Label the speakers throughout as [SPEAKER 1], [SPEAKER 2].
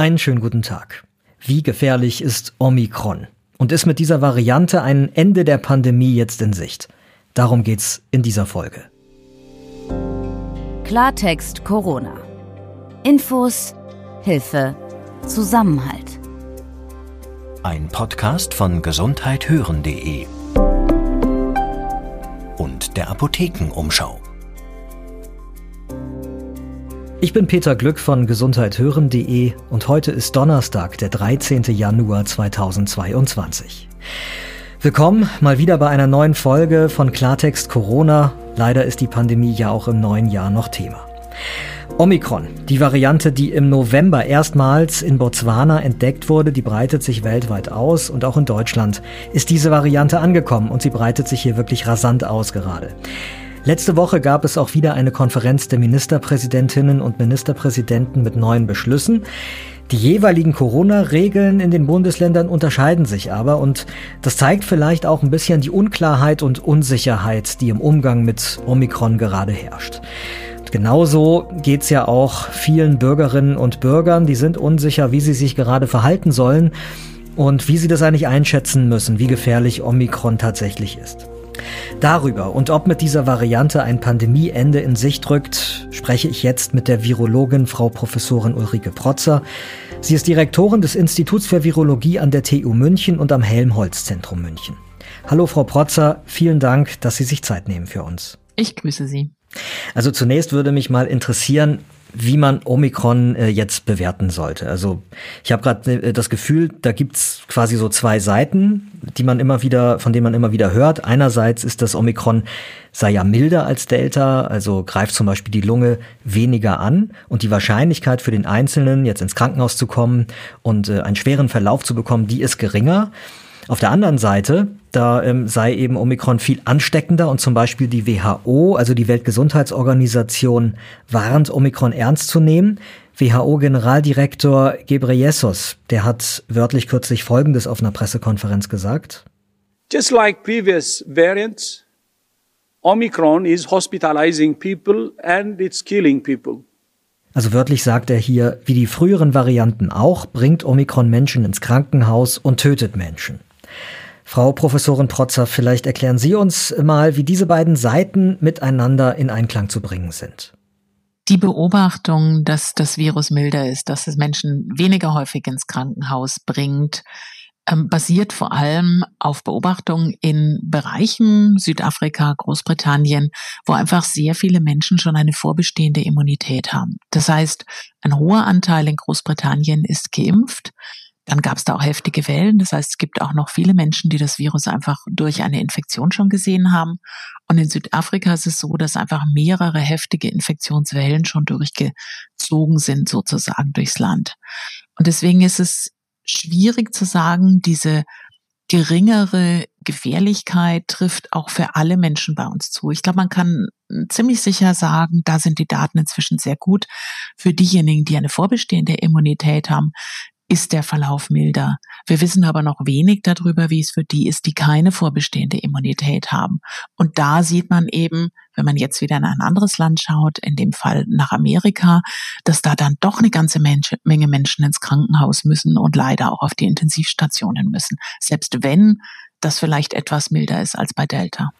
[SPEAKER 1] Einen schönen guten Tag. Wie gefährlich ist Omikron? Und ist mit dieser Variante ein Ende der Pandemie jetzt in Sicht? Darum geht's in dieser Folge.
[SPEAKER 2] Klartext Corona. Infos, Hilfe, Zusammenhalt.
[SPEAKER 3] Ein Podcast von gesundheithören.de und der Apothekenumschau.
[SPEAKER 1] Ich bin Peter Glück von gesundheithören.de und heute ist Donnerstag, der 13. Januar 2022. Willkommen mal wieder bei einer neuen Folge von Klartext Corona. Leider ist die Pandemie ja auch im neuen Jahr noch Thema. Omikron, die Variante, die im November erstmals in Botswana entdeckt wurde, die breitet sich weltweit aus und auch in Deutschland ist diese Variante angekommen und sie breitet sich hier wirklich rasant aus gerade. Letzte Woche gab es auch wieder eine Konferenz der Ministerpräsidentinnen und Ministerpräsidenten mit neuen Beschlüssen. Die jeweiligen Corona-Regeln in den Bundesländern unterscheiden sich aber und das zeigt vielleicht auch ein bisschen die Unklarheit und Unsicherheit, die im Umgang mit Omikron gerade herrscht. Und genauso geht's ja auch vielen Bürgerinnen und Bürgern, die sind unsicher, wie sie sich gerade verhalten sollen und wie sie das eigentlich einschätzen müssen, wie gefährlich Omikron tatsächlich ist. Darüber und ob mit dieser Variante ein Pandemieende in Sicht rückt, spreche ich jetzt mit der Virologin Frau Professorin Ulrike Protzer. Sie ist Direktorin des Instituts für Virologie an der TU München und am Helmholtz-Zentrum München. Hallo Frau Protzer, vielen Dank, dass Sie sich Zeit nehmen für uns.
[SPEAKER 4] Ich grüße Sie.
[SPEAKER 1] Also zunächst würde mich mal interessieren, wie man Omikron äh, jetzt bewerten sollte. Also ich habe gerade äh, das Gefühl, da gibt's quasi so zwei Seiten, die man immer wieder, von denen man immer wieder hört. Einerseits ist das Omikron sei ja milder als Delta, also greift zum Beispiel die Lunge weniger an und die Wahrscheinlichkeit für den Einzelnen, jetzt ins Krankenhaus zu kommen und äh, einen schweren Verlauf zu bekommen, die ist geringer. Auf der anderen Seite, da ähm, sei eben Omikron viel ansteckender und zum Beispiel die WHO, also die Weltgesundheitsorganisation, warnt, Omikron ernst zu nehmen. WHO-Generaldirektor Gebreyesus, der hat wörtlich kürzlich Folgendes auf einer Pressekonferenz gesagt.
[SPEAKER 5] Just like previous variants, Omicron is hospitalizing people and it's killing people.
[SPEAKER 1] Also wörtlich sagt er hier, wie die früheren Varianten auch, bringt Omikron Menschen ins Krankenhaus und tötet Menschen. Frau Professorin Protzer, vielleicht erklären Sie uns mal, wie diese beiden Seiten miteinander in Einklang zu bringen sind.
[SPEAKER 4] Die Beobachtung, dass das Virus milder ist, dass es Menschen weniger häufig ins Krankenhaus bringt, ähm, basiert vor allem auf Beobachtungen in Bereichen Südafrika, Großbritannien, wo einfach sehr viele Menschen schon eine vorbestehende Immunität haben. Das heißt, ein hoher Anteil in Großbritannien ist geimpft. Dann gab es da auch heftige Wellen. Das heißt, es gibt auch noch viele Menschen, die das Virus einfach durch eine Infektion schon gesehen haben. Und in Südafrika ist es so, dass einfach mehrere heftige Infektionswellen schon durchgezogen sind, sozusagen durchs Land. Und deswegen ist es schwierig zu sagen, diese geringere Gefährlichkeit trifft auch für alle Menschen bei uns zu. Ich glaube, man kann ziemlich sicher sagen, da sind die Daten inzwischen sehr gut. Für diejenigen, die eine vorbestehende Immunität haben, ist der Verlauf milder. Wir wissen aber noch wenig darüber, wie es für die ist, die keine vorbestehende Immunität haben. Und da sieht man eben, wenn man jetzt wieder in ein anderes Land schaut, in dem Fall nach Amerika, dass da dann doch eine ganze Menge Menschen ins Krankenhaus müssen und leider auch auf die Intensivstationen müssen. Selbst wenn das vielleicht etwas milder ist als bei Delta.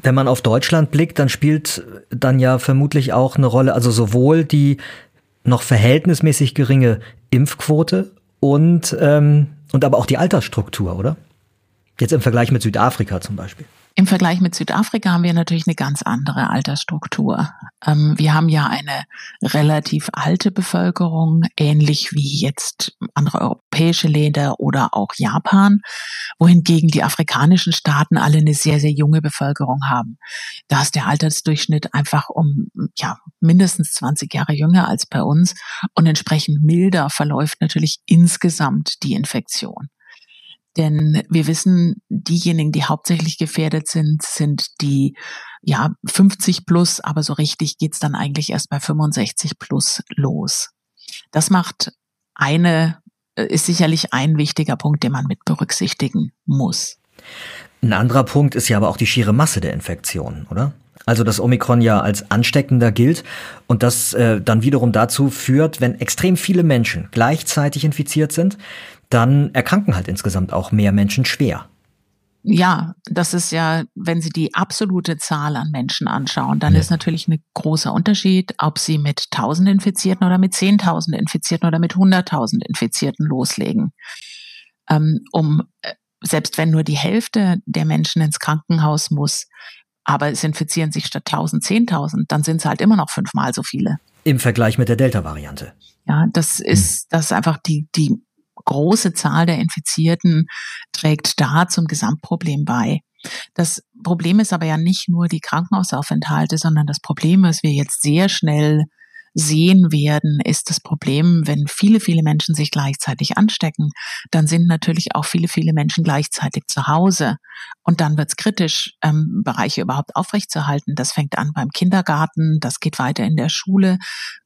[SPEAKER 1] Wenn man auf Deutschland blickt, dann spielt dann ja vermutlich auch eine Rolle, also sowohl die noch verhältnismäßig geringe Impfquote und, ähm, und aber auch die Altersstruktur, oder? Jetzt im Vergleich mit Südafrika zum Beispiel.
[SPEAKER 4] Im Vergleich mit Südafrika haben wir natürlich eine ganz andere Altersstruktur. Ähm, wir haben ja eine relativ alte Bevölkerung, ähnlich wie jetzt andere europäische Länder oder auch Japan, wohingegen die afrikanischen Staaten alle eine sehr, sehr junge Bevölkerung haben. Da ist der Altersdurchschnitt einfach um ja, mindestens 20 Jahre jünger als bei uns und entsprechend milder verläuft natürlich insgesamt die Infektion. Denn wir wissen, diejenigen, die hauptsächlich gefährdet sind, sind die ja 50 plus, aber so richtig geht's dann eigentlich erst bei 65 plus los. Das macht eine, äh, ist sicherlich ein wichtiger Punkt, den man mit berücksichtigen muss.
[SPEAKER 1] Ein anderer Punkt ist ja aber auch die schiere Masse der Infektionen, oder? Also dass Omikron ja als ansteckender gilt und das äh, dann wiederum dazu führt, wenn extrem viele Menschen gleichzeitig infiziert sind, dann erkranken halt insgesamt auch mehr Menschen schwer.
[SPEAKER 4] Ja, das ist ja, wenn Sie die absolute Zahl an Menschen anschauen, dann ja. ist natürlich ein großer Unterschied, ob Sie mit 1000 Infizierten oder mit 10.000 Infizierten oder mit 100.000 Infizierten loslegen. Ähm, um, äh, selbst wenn nur die Hälfte der Menschen ins Krankenhaus muss, aber es infizieren sich statt 1000 10.000, dann sind es halt immer noch fünfmal so viele.
[SPEAKER 1] Im Vergleich mit der Delta-Variante.
[SPEAKER 4] Ja, das ist, hm. das ist einfach die, die große Zahl der Infizierten trägt da zum Gesamtproblem bei. Das Problem ist aber ja nicht nur die Krankenhausaufenthalte, sondern das Problem, was wir jetzt sehr schnell sehen werden, ist das Problem, wenn viele, viele Menschen sich gleichzeitig anstecken, dann sind natürlich auch viele, viele Menschen gleichzeitig zu Hause. Und dann wird es kritisch, ähm, Bereiche überhaupt aufrechtzuerhalten. Das fängt an beim Kindergarten, das geht weiter in der Schule.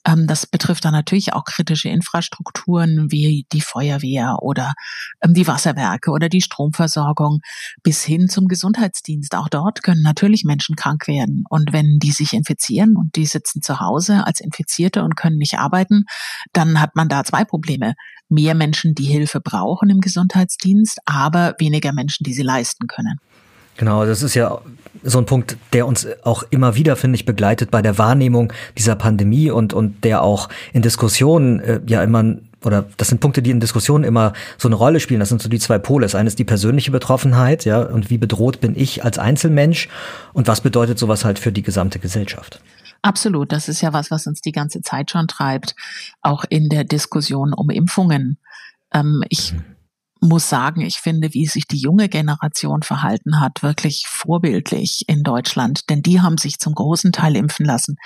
[SPEAKER 4] Ähm, das betrifft dann natürlich auch kritische Infrastrukturen wie die Feuerwehr oder ähm, die Wasserwerke oder die Stromversorgung bis hin zum Gesundheitsdienst. Auch dort können natürlich Menschen krank werden. Und wenn die sich infizieren und die sitzen zu Hause als Infizierte und können nicht arbeiten, dann hat man da zwei Probleme. Mehr Menschen, die Hilfe brauchen im Gesundheitsdienst, aber weniger Menschen, die sie leisten können.
[SPEAKER 1] Genau, das ist ja so ein Punkt, der uns auch immer wieder, finde ich, begleitet bei der Wahrnehmung dieser Pandemie und, und der auch in Diskussionen äh, ja immer oder das sind Punkte, die in Diskussionen immer so eine Rolle spielen. Das sind so die zwei Pole. Das eine ist die persönliche Betroffenheit, ja, und wie bedroht bin ich als Einzelmensch und was bedeutet sowas halt für die gesamte Gesellschaft?
[SPEAKER 4] Absolut. Das ist ja was, was uns die ganze Zeit schon treibt, auch in der Diskussion um Impfungen. Ähm, ich mhm muss sagen, ich finde, wie sich die junge Generation verhalten hat, wirklich vorbildlich in Deutschland. Denn die haben sich zum großen Teil impfen lassen.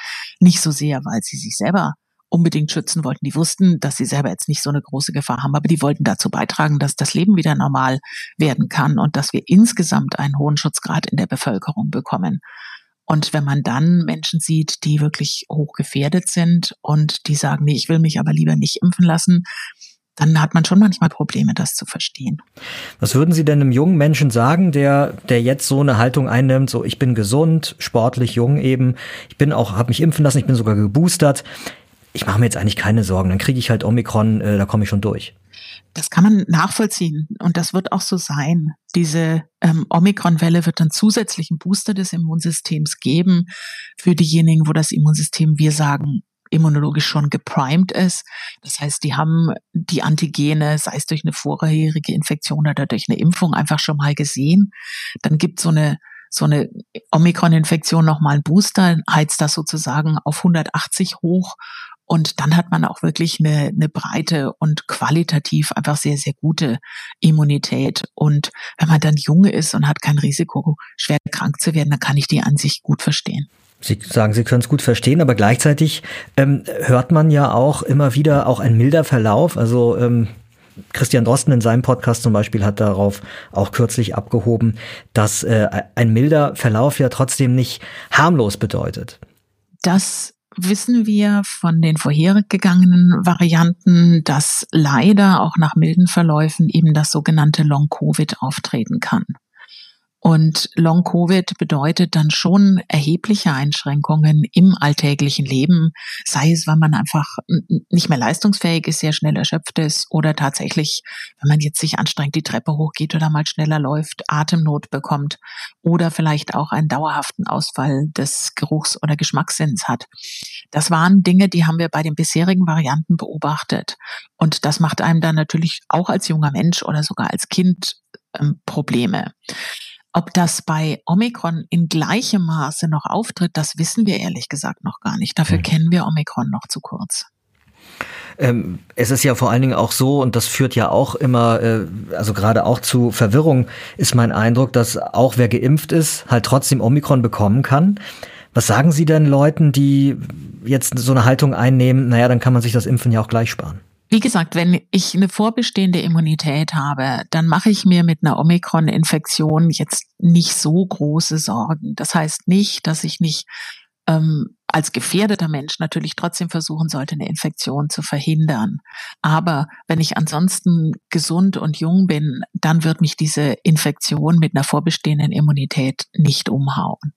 [SPEAKER 4] Nicht so sehr, weil sie sich selber unbedingt schützen wollten. Die wussten, dass sie selber jetzt nicht so eine große Gefahr haben, aber die wollten dazu beitragen, dass das Leben wieder normal werden kann und dass wir insgesamt einen hohen Schutzgrad in der Bevölkerung bekommen. Und wenn man dann Menschen sieht, die wirklich hoch gefährdet sind und die sagen, nee, ich will mich aber lieber nicht impfen lassen, dann hat man schon manchmal Probleme, das zu verstehen.
[SPEAKER 1] Was würden Sie denn einem jungen Menschen sagen, der, der jetzt so eine Haltung einnimmt, so ich bin gesund, sportlich jung eben, ich bin auch, habe mich impfen lassen, ich bin sogar geboostert. Ich mache mir jetzt eigentlich keine Sorgen, dann kriege ich halt Omikron, äh, da komme ich schon durch.
[SPEAKER 4] Das kann man nachvollziehen und das wird auch so sein. Diese ähm, Omikron-Welle wird dann zusätzlichen Booster des Immunsystems geben für diejenigen, wo das Immunsystem, wir sagen, immunologisch schon geprimed ist. Das heißt, die haben die Antigene, sei es durch eine vorherige Infektion oder durch eine Impfung, einfach schon mal gesehen. Dann gibt so eine so eine Omikron-Infektion nochmal einen Booster, heizt das sozusagen auf 180 hoch und dann hat man auch wirklich eine, eine breite und qualitativ einfach sehr, sehr gute Immunität. Und wenn man dann jung ist und hat kein Risiko, schwer krank zu werden, dann kann ich die an sich gut verstehen.
[SPEAKER 1] Sie sagen, Sie können es gut verstehen, aber gleichzeitig ähm, hört man ja auch immer wieder auch ein milder Verlauf. Also ähm, Christian Drosten in seinem Podcast zum Beispiel hat darauf auch kürzlich abgehoben, dass äh, ein milder Verlauf ja trotzdem nicht harmlos bedeutet.
[SPEAKER 4] Das wissen wir von den vorhergegangenen Varianten, dass leider auch nach milden Verläufen eben das sogenannte Long-Covid auftreten kann. Und Long-Covid bedeutet dann schon erhebliche Einschränkungen im alltäglichen Leben, sei es, weil man einfach nicht mehr leistungsfähig ist, sehr schnell erschöpft ist oder tatsächlich, wenn man jetzt sich anstrengt, die Treppe hochgeht oder mal schneller läuft, Atemnot bekommt oder vielleicht auch einen dauerhaften Ausfall des Geruchs- oder Geschmackssinns hat. Das waren Dinge, die haben wir bei den bisherigen Varianten beobachtet. Und das macht einem dann natürlich auch als junger Mensch oder sogar als Kind ähm, Probleme. Ob das bei Omikron in gleichem Maße noch auftritt, das wissen wir ehrlich gesagt noch gar nicht. Dafür mhm. kennen wir Omikron noch zu kurz.
[SPEAKER 1] Ähm, es ist ja vor allen Dingen auch so, und das führt ja auch immer, äh, also gerade auch zu Verwirrung, ist mein Eindruck, dass auch wer geimpft ist, halt trotzdem Omikron bekommen kann. Was sagen Sie denn Leuten, die jetzt so eine Haltung einnehmen, naja, dann kann man sich das Impfen ja auch gleich sparen?
[SPEAKER 4] Wie gesagt, wenn ich eine vorbestehende Immunität habe, dann mache ich mir mit einer Omikron-Infektion jetzt nicht so große Sorgen. Das heißt nicht, dass ich nicht ähm, als gefährdeter Mensch natürlich trotzdem versuchen sollte, eine Infektion zu verhindern. Aber wenn ich ansonsten gesund und jung bin, dann wird mich diese Infektion mit einer vorbestehenden Immunität nicht umhauen.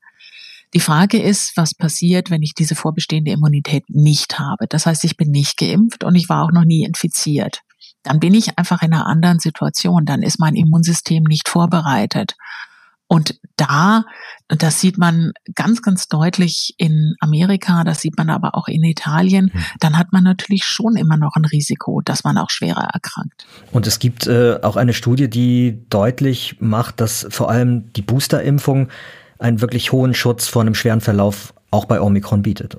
[SPEAKER 4] Die Frage ist, was passiert, wenn ich diese vorbestehende Immunität nicht habe. Das heißt, ich bin nicht geimpft und ich war auch noch nie infiziert. Dann bin ich einfach in einer anderen Situation. Dann ist mein Immunsystem nicht vorbereitet. Und da, das sieht man ganz, ganz deutlich in Amerika, das sieht man aber auch in Italien, hm. dann hat man natürlich schon immer noch ein Risiko, dass man auch schwerer erkrankt.
[SPEAKER 1] Und es gibt äh, auch eine Studie, die deutlich macht, dass vor allem die Boosterimpfung einen wirklich hohen Schutz vor einem schweren Verlauf auch bei Omikron bietet.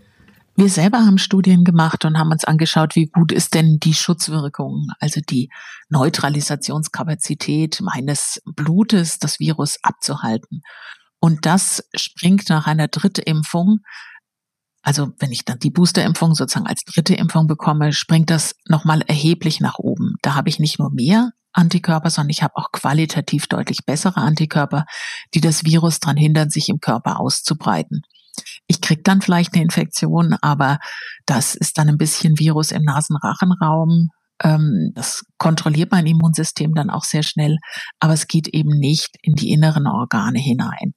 [SPEAKER 4] Wir selber haben Studien gemacht und haben uns angeschaut, wie gut ist denn die Schutzwirkung, also die Neutralisationskapazität meines Blutes, das Virus abzuhalten. Und das springt nach einer Drittimpfung, also wenn ich dann die Boosterimpfung sozusagen als dritte Impfung bekomme, springt das nochmal erheblich nach oben. Da habe ich nicht nur mehr Antikörper, sondern ich habe auch qualitativ deutlich bessere Antikörper, die das Virus daran hindern, sich im Körper auszubreiten. Ich krieg dann vielleicht eine Infektion, aber das ist dann ein bisschen Virus im Nasenrachenraum. Ähm, das kontrolliert mein Immunsystem dann auch sehr schnell, aber es geht eben nicht in die inneren Organe hinein.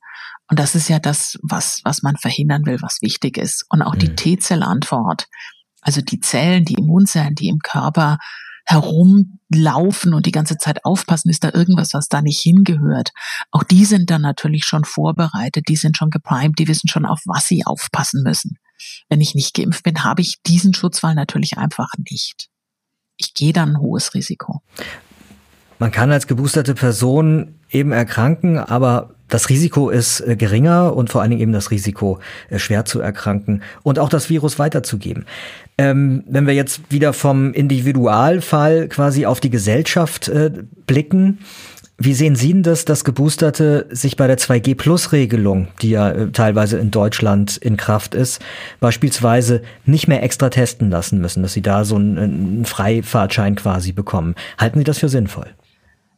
[SPEAKER 4] Und das ist ja das, was, was man verhindern will, was wichtig ist. Und auch mhm. die T-Zellantwort, also die Zellen, die Immunzellen, die im Körper herumlaufen und die ganze Zeit aufpassen, ist da irgendwas, was da nicht hingehört. Auch die sind dann natürlich schon vorbereitet, die sind schon geprimed, die wissen schon, auf was sie aufpassen müssen. Wenn ich nicht geimpft bin, habe ich diesen Schutzwall natürlich einfach nicht. Ich gehe dann ein hohes Risiko.
[SPEAKER 1] Man kann als geboosterte Person eben erkranken, aber das Risiko ist äh, geringer und vor allen Dingen eben das Risiko, äh, schwer zu erkranken und auch das Virus weiterzugeben. Ähm, wenn wir jetzt wieder vom Individualfall quasi auf die Gesellschaft äh, blicken, wie sehen Sie denn das, dass Geboosterte sich bei der 2G-Plus-Regelung, die ja äh, teilweise in Deutschland in Kraft ist, beispielsweise nicht mehr extra testen lassen müssen, dass sie da so einen, einen Freifahrtschein quasi bekommen? Halten Sie das für sinnvoll?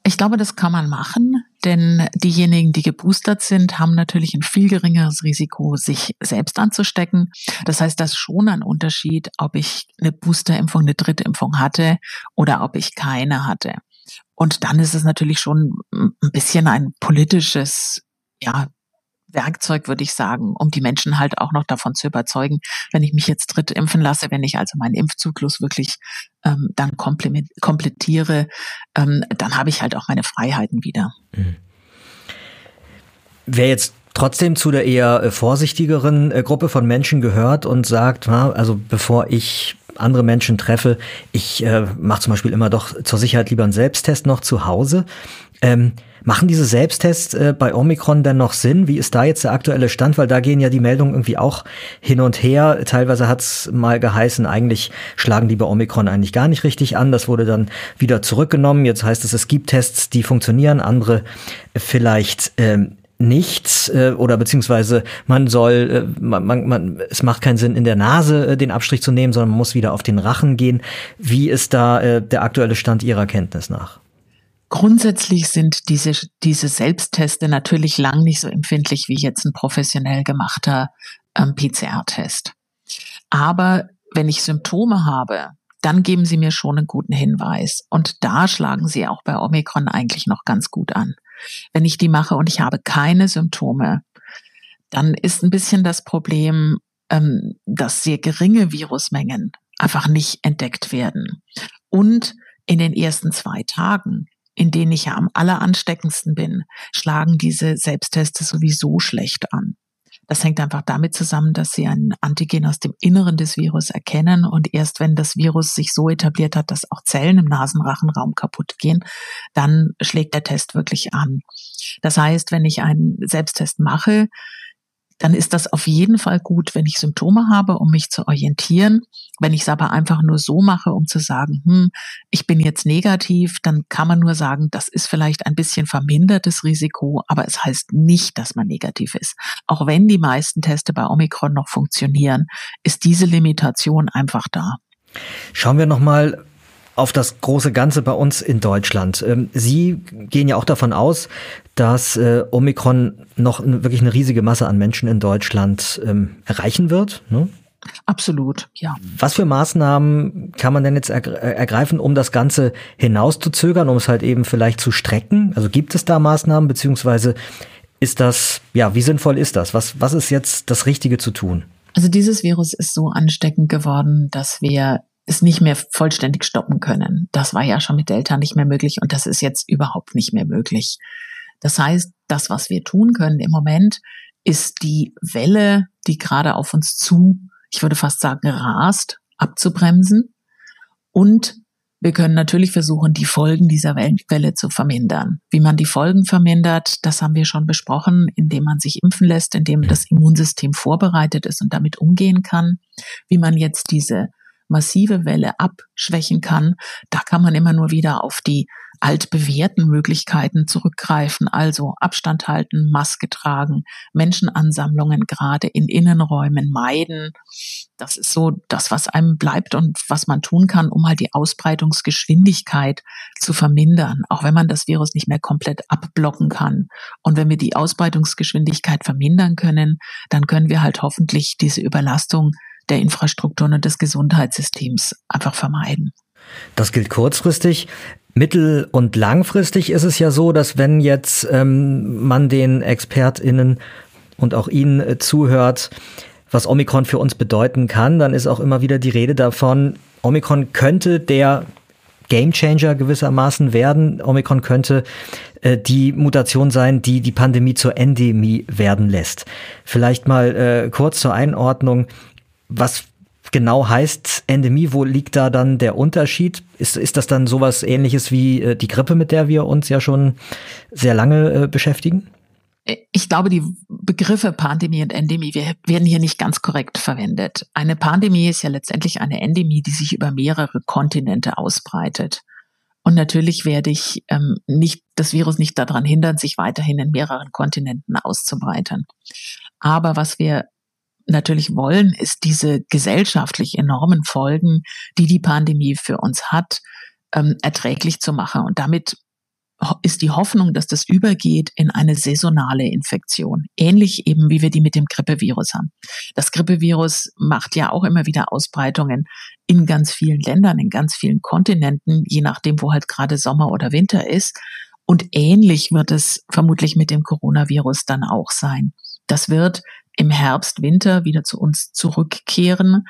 [SPEAKER 4] Ich glaube, das kann man machen, denn diejenigen, die geboostert sind, haben natürlich ein viel geringeres Risiko, sich selbst anzustecken. Das heißt, das ist schon ein Unterschied, ob ich eine Boosterimpfung, eine Drittimpfung hatte oder ob ich keine hatte. Und dann ist es natürlich schon ein bisschen ein politisches, ja, Werkzeug, würde ich sagen, um die Menschen halt auch noch davon zu überzeugen, wenn ich mich jetzt dritt impfen lasse, wenn ich also meinen Impfzyklus wirklich ähm, dann komplettiere, ähm, dann habe ich halt auch meine Freiheiten wieder. Mhm.
[SPEAKER 1] Wer jetzt trotzdem zu der eher äh, vorsichtigeren äh, Gruppe von Menschen gehört und sagt, also bevor ich andere Menschen treffe, ich äh, mache zum Beispiel immer doch zur Sicherheit lieber einen Selbsttest noch zu Hause. Ähm, Machen diese Selbsttests äh, bei Omikron denn noch Sinn? Wie ist da jetzt der aktuelle Stand? Weil da gehen ja die Meldungen irgendwie auch hin und her. Teilweise hat es mal geheißen, eigentlich schlagen die bei Omikron eigentlich gar nicht richtig an. Das wurde dann wieder zurückgenommen. Jetzt heißt es, es gibt Tests, die funktionieren, andere vielleicht ähm, nichts äh, oder beziehungsweise man soll, äh, man, man, man, es macht keinen Sinn in der Nase äh, den Abstrich zu nehmen, sondern man muss wieder auf den Rachen gehen. Wie ist da äh, der aktuelle Stand Ihrer Kenntnis nach?
[SPEAKER 4] Grundsätzlich sind diese, diese Selbstteste natürlich lang nicht so empfindlich wie jetzt ein professionell gemachter ähm, PCR-Test. Aber wenn ich Symptome habe, dann geben sie mir schon einen guten Hinweis. Und da schlagen sie auch bei Omikron eigentlich noch ganz gut an. Wenn ich die mache und ich habe keine Symptome, dann ist ein bisschen das Problem, ähm, dass sehr geringe Virusmengen einfach nicht entdeckt werden. Und in den ersten zwei Tagen in denen ich ja am alleransteckendsten bin, schlagen diese Selbstteste sowieso schlecht an. Das hängt einfach damit zusammen, dass sie ein Antigen aus dem Inneren des Virus erkennen und erst wenn das Virus sich so etabliert hat, dass auch Zellen im Nasenrachenraum kaputt gehen, dann schlägt der Test wirklich an. Das heißt, wenn ich einen Selbsttest mache, dann ist das auf jeden Fall gut, wenn ich Symptome habe, um mich zu orientieren. Wenn ich es aber einfach nur so mache, um zu sagen, hm, ich bin jetzt negativ, dann kann man nur sagen, das ist vielleicht ein bisschen vermindertes Risiko, aber es heißt nicht, dass man negativ ist. Auch wenn die meisten Teste bei Omikron noch funktionieren, ist diese Limitation einfach da.
[SPEAKER 1] Schauen wir nochmal auf das große Ganze bei uns in Deutschland. Ähm, Sie gehen ja auch davon aus, dass äh, Omikron noch wirklich eine riesige Masse an Menschen in Deutschland ähm, erreichen wird. Ne?
[SPEAKER 4] Absolut, ja.
[SPEAKER 1] Was für Maßnahmen kann man denn jetzt ergreifen, um das Ganze hinauszuzögern, um es halt eben vielleicht zu strecken? Also gibt es da Maßnahmen, beziehungsweise ist das, ja, wie sinnvoll ist das? Was, was ist jetzt das Richtige zu tun?
[SPEAKER 4] Also dieses Virus ist so ansteckend geworden, dass wir es nicht mehr vollständig stoppen können. Das war ja schon mit Delta nicht mehr möglich und das ist jetzt überhaupt nicht mehr möglich. Das heißt, das, was wir tun können im Moment, ist die Welle, die gerade auf uns zu, ich würde fast sagen, rast, abzubremsen und wir können natürlich versuchen, die Folgen dieser Welle zu vermindern. Wie man die Folgen vermindert, das haben wir schon besprochen, indem man sich impfen lässt, indem das Immunsystem vorbereitet ist und damit umgehen kann. Wie man jetzt diese massive Welle abschwächen kann, da kann man immer nur wieder auf die altbewährten Möglichkeiten zurückgreifen, also Abstand halten, Maske tragen, Menschenansammlungen gerade in Innenräumen meiden. Das ist so das, was einem bleibt und was man tun kann, um halt die Ausbreitungsgeschwindigkeit zu vermindern, auch wenn man das Virus nicht mehr komplett abblocken kann. Und wenn wir die Ausbreitungsgeschwindigkeit vermindern können, dann können wir halt hoffentlich diese Überlastung der Infrastrukturen und des Gesundheitssystems einfach vermeiden.
[SPEAKER 1] Das gilt kurzfristig. Mittel- und langfristig ist es ja so, dass wenn jetzt ähm, man den ExpertInnen und auch Ihnen äh, zuhört, was Omikron für uns bedeuten kann, dann ist auch immer wieder die Rede davon, Omikron könnte der Gamechanger gewissermaßen werden. Omikron könnte äh, die Mutation sein, die die Pandemie zur Endemie werden lässt. Vielleicht mal äh, kurz zur Einordnung. Was genau heißt Endemie? Wo liegt da dann der Unterschied? Ist, ist das dann sowas ähnliches wie äh, die Grippe, mit der wir uns ja schon sehr lange äh, beschäftigen?
[SPEAKER 4] Ich glaube, die Begriffe Pandemie und Endemie werden hier nicht ganz korrekt verwendet. Eine Pandemie ist ja letztendlich eine Endemie, die sich über mehrere Kontinente ausbreitet. Und natürlich werde ich ähm, nicht das Virus nicht daran hindern, sich weiterhin in mehreren Kontinenten auszubreiten. Aber was wir natürlich wollen, ist diese gesellschaftlich enormen Folgen, die die Pandemie für uns hat, ähm, erträglich zu machen. Und damit ist die Hoffnung, dass das übergeht in eine saisonale Infektion. Ähnlich eben, wie wir die mit dem Grippevirus haben. Das Grippevirus macht ja auch immer wieder Ausbreitungen in ganz vielen Ländern, in ganz vielen Kontinenten, je nachdem, wo halt gerade Sommer oder Winter ist. Und ähnlich wird es vermutlich mit dem Coronavirus dann auch sein. Das wird im Herbst, Winter wieder zu uns zurückkehren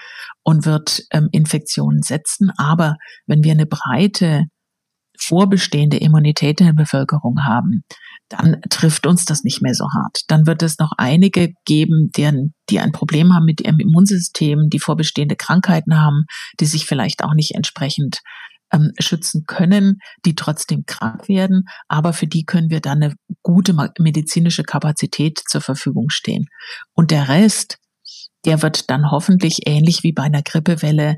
[SPEAKER 4] und wird ähm, Infektionen setzen. Aber wenn wir eine breite vorbestehende Immunität in der Bevölkerung haben, dann trifft uns das nicht mehr so hart. Dann wird es noch einige geben, deren, die ein Problem haben mit ihrem Immunsystem, die vorbestehende Krankheiten haben, die sich vielleicht auch nicht entsprechend ähm, schützen können, die trotzdem krank werden, aber für die können wir dann eine gute medizinische Kapazität zur Verfügung stehen. Und der Rest, der wird dann hoffentlich ähnlich wie bei einer Grippewelle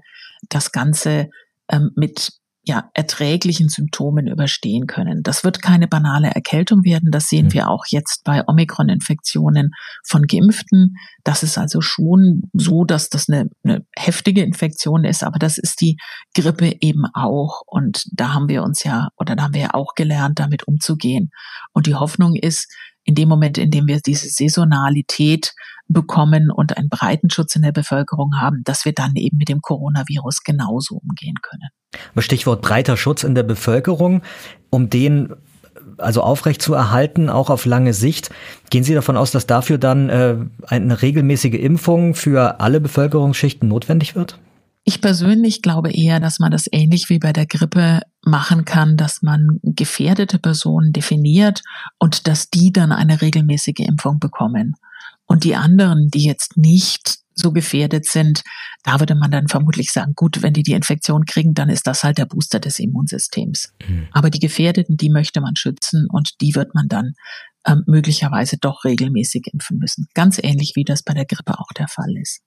[SPEAKER 4] das Ganze ähm, mit ja, erträglichen Symptomen überstehen können. Das wird keine banale Erkältung werden. Das sehen mhm. wir auch jetzt bei Omikron-Infektionen von Geimpften. Das ist also schon so, dass das eine, eine heftige Infektion ist, aber das ist die Grippe eben auch. Und da haben wir uns ja, oder da haben wir ja auch gelernt, damit umzugehen. Und die Hoffnung ist, in dem Moment, in dem wir diese Saisonalität bekommen und einen breiten Schutz in der Bevölkerung haben, dass wir dann eben mit dem Coronavirus genauso umgehen können.
[SPEAKER 1] Stichwort breiter Schutz in der Bevölkerung, um den also aufrecht zu erhalten, auch auf lange Sicht. Gehen Sie davon aus, dass dafür dann äh, eine regelmäßige Impfung für alle Bevölkerungsschichten notwendig wird?
[SPEAKER 4] Ich persönlich glaube eher, dass man das ähnlich wie bei der Grippe machen kann, dass man gefährdete Personen definiert und dass die dann eine regelmäßige Impfung bekommen. Und die anderen, die jetzt nicht so gefährdet sind, da würde man dann vermutlich sagen, gut, wenn die die Infektion kriegen, dann ist das halt der Booster des Immunsystems. Mhm. Aber die Gefährdeten, die möchte man schützen und die wird man dann ähm, möglicherweise doch regelmäßig impfen müssen. Ganz ähnlich wie das bei der Grippe auch der Fall ist.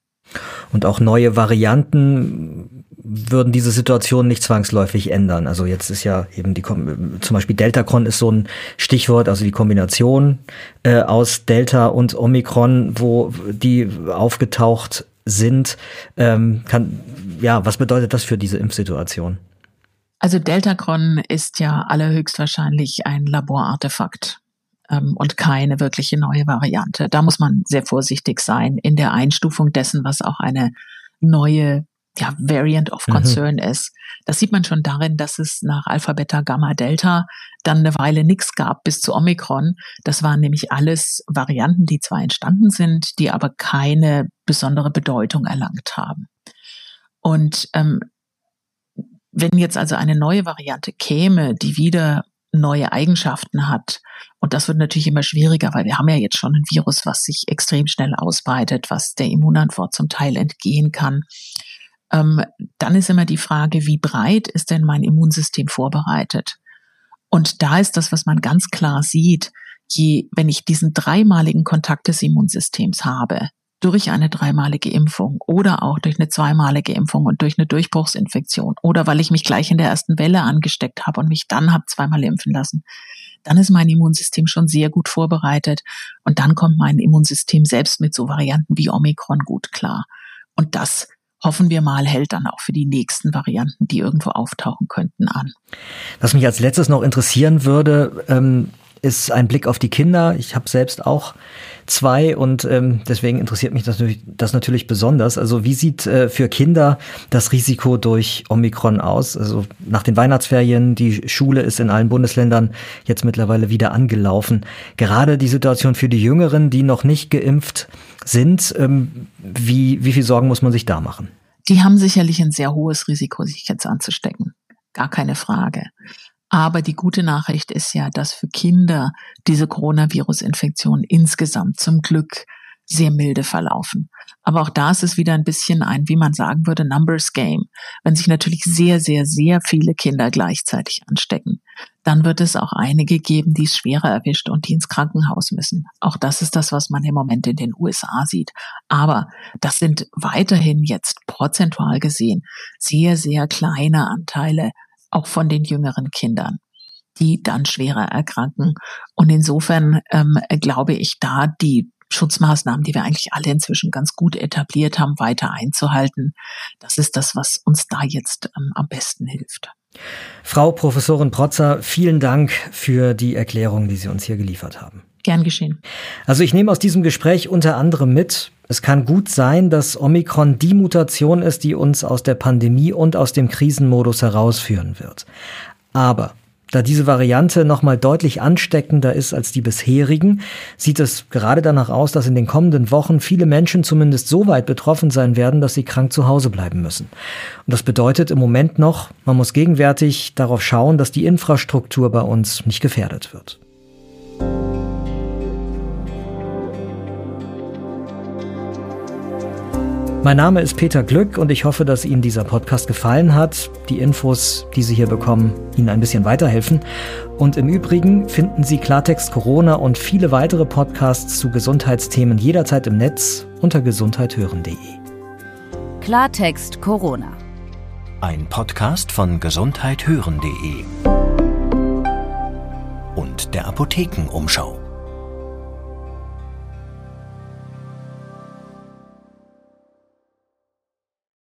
[SPEAKER 1] Und auch neue Varianten würden diese Situation nicht zwangsläufig ändern. Also jetzt ist ja eben die, zum Beispiel Deltacron ist so ein Stichwort, also die Kombination äh, aus Delta und Omikron, wo die aufgetaucht sind. Ähm, kann, ja, was bedeutet das für diese Impfsituation?
[SPEAKER 4] Also Deltacron ist ja allerhöchstwahrscheinlich ein Laborartefakt ähm, und keine wirkliche neue Variante. Da muss man sehr vorsichtig sein in der Einstufung dessen, was auch eine neue ja, Variant of mhm. Concern mhm. ist. Das sieht man schon darin, dass es nach Alpha, Beta, Gamma, Delta dann eine Weile nichts gab bis zu Omikron. Das waren nämlich alles Varianten, die zwar entstanden sind, die aber keine besondere Bedeutung erlangt haben. Und ähm, wenn jetzt also eine neue Variante käme, die wieder neue Eigenschaften hat, und das wird natürlich immer schwieriger, weil wir haben ja jetzt schon ein Virus, was sich extrem schnell ausbreitet, was der Immunantwort zum Teil entgehen kann, ähm, dann ist immer die Frage, wie breit ist denn mein Immunsystem vorbereitet? Und da ist das, was man ganz klar sieht, je, wenn ich diesen dreimaligen Kontakt des Immunsystems habe, durch eine dreimalige Impfung oder auch durch eine zweimalige Impfung und durch eine Durchbruchsinfektion oder weil ich mich gleich in der ersten Welle angesteckt habe und mich dann habe zweimal impfen lassen, dann ist mein Immunsystem schon sehr gut vorbereitet und dann kommt mein Immunsystem selbst mit so Varianten wie Omikron gut klar. Und das hoffen wir mal, hält dann auch für die nächsten Varianten, die irgendwo auftauchen könnten, an.
[SPEAKER 1] Was mich als letztes noch interessieren würde, ähm, ist ein Blick auf die Kinder. Ich habe selbst auch zwei und ähm, deswegen interessiert mich das natürlich, das natürlich besonders. Also wie sieht äh, für Kinder das Risiko durch Omikron aus? Also nach den Weihnachtsferien, die Schule ist in allen Bundesländern jetzt mittlerweile wieder angelaufen. Gerade die Situation für die Jüngeren, die noch nicht geimpft sind, ähm, wie, wie viel Sorgen muss man sich da machen?
[SPEAKER 4] Die haben sicherlich ein sehr hohes Risiko, sich jetzt anzustecken. Gar keine Frage. Aber die gute Nachricht ist ja, dass für Kinder diese Coronavirus-Infektionen insgesamt zum Glück sehr milde verlaufen. Aber auch da ist es wieder ein bisschen ein, wie man sagen würde, Numbers Game. Wenn sich natürlich sehr, sehr, sehr viele Kinder gleichzeitig anstecken, dann wird es auch einige geben, die es schwerer erwischt und die ins Krankenhaus müssen. Auch das ist das, was man im Moment in den USA sieht. Aber das sind weiterhin jetzt prozentual gesehen sehr, sehr kleine Anteile auch von den jüngeren Kindern, die dann schwerer erkranken. Und insofern ähm, glaube ich, da die Schutzmaßnahmen, die wir eigentlich alle inzwischen ganz gut etabliert haben, weiter einzuhalten. Das ist das, was uns da jetzt ähm, am besten hilft.
[SPEAKER 1] Frau Professorin Protzer, vielen Dank für die Erklärung, die Sie uns hier geliefert haben.
[SPEAKER 4] Gern geschehen.
[SPEAKER 1] Also ich nehme aus diesem Gespräch unter anderem mit, es kann gut sein, dass Omikron die Mutation ist, die uns aus der Pandemie und aus dem Krisenmodus herausführen wird. Aber da diese Variante nochmal deutlich ansteckender ist als die bisherigen, sieht es gerade danach aus, dass in den kommenden Wochen viele Menschen zumindest so weit betroffen sein werden, dass sie krank zu Hause bleiben müssen. Und das bedeutet im Moment noch, man muss gegenwärtig darauf schauen, dass die Infrastruktur bei uns nicht gefährdet wird. Mein Name ist Peter Glück und ich hoffe, dass Ihnen dieser Podcast gefallen hat. Die Infos, die Sie hier bekommen, Ihnen ein bisschen weiterhelfen. Und im Übrigen finden Sie Klartext Corona und viele weitere Podcasts zu Gesundheitsthemen jederzeit im Netz unter gesundheithören.de.
[SPEAKER 2] Klartext Corona.
[SPEAKER 3] Ein Podcast von gesundheithören.de und der Apothekenumschau.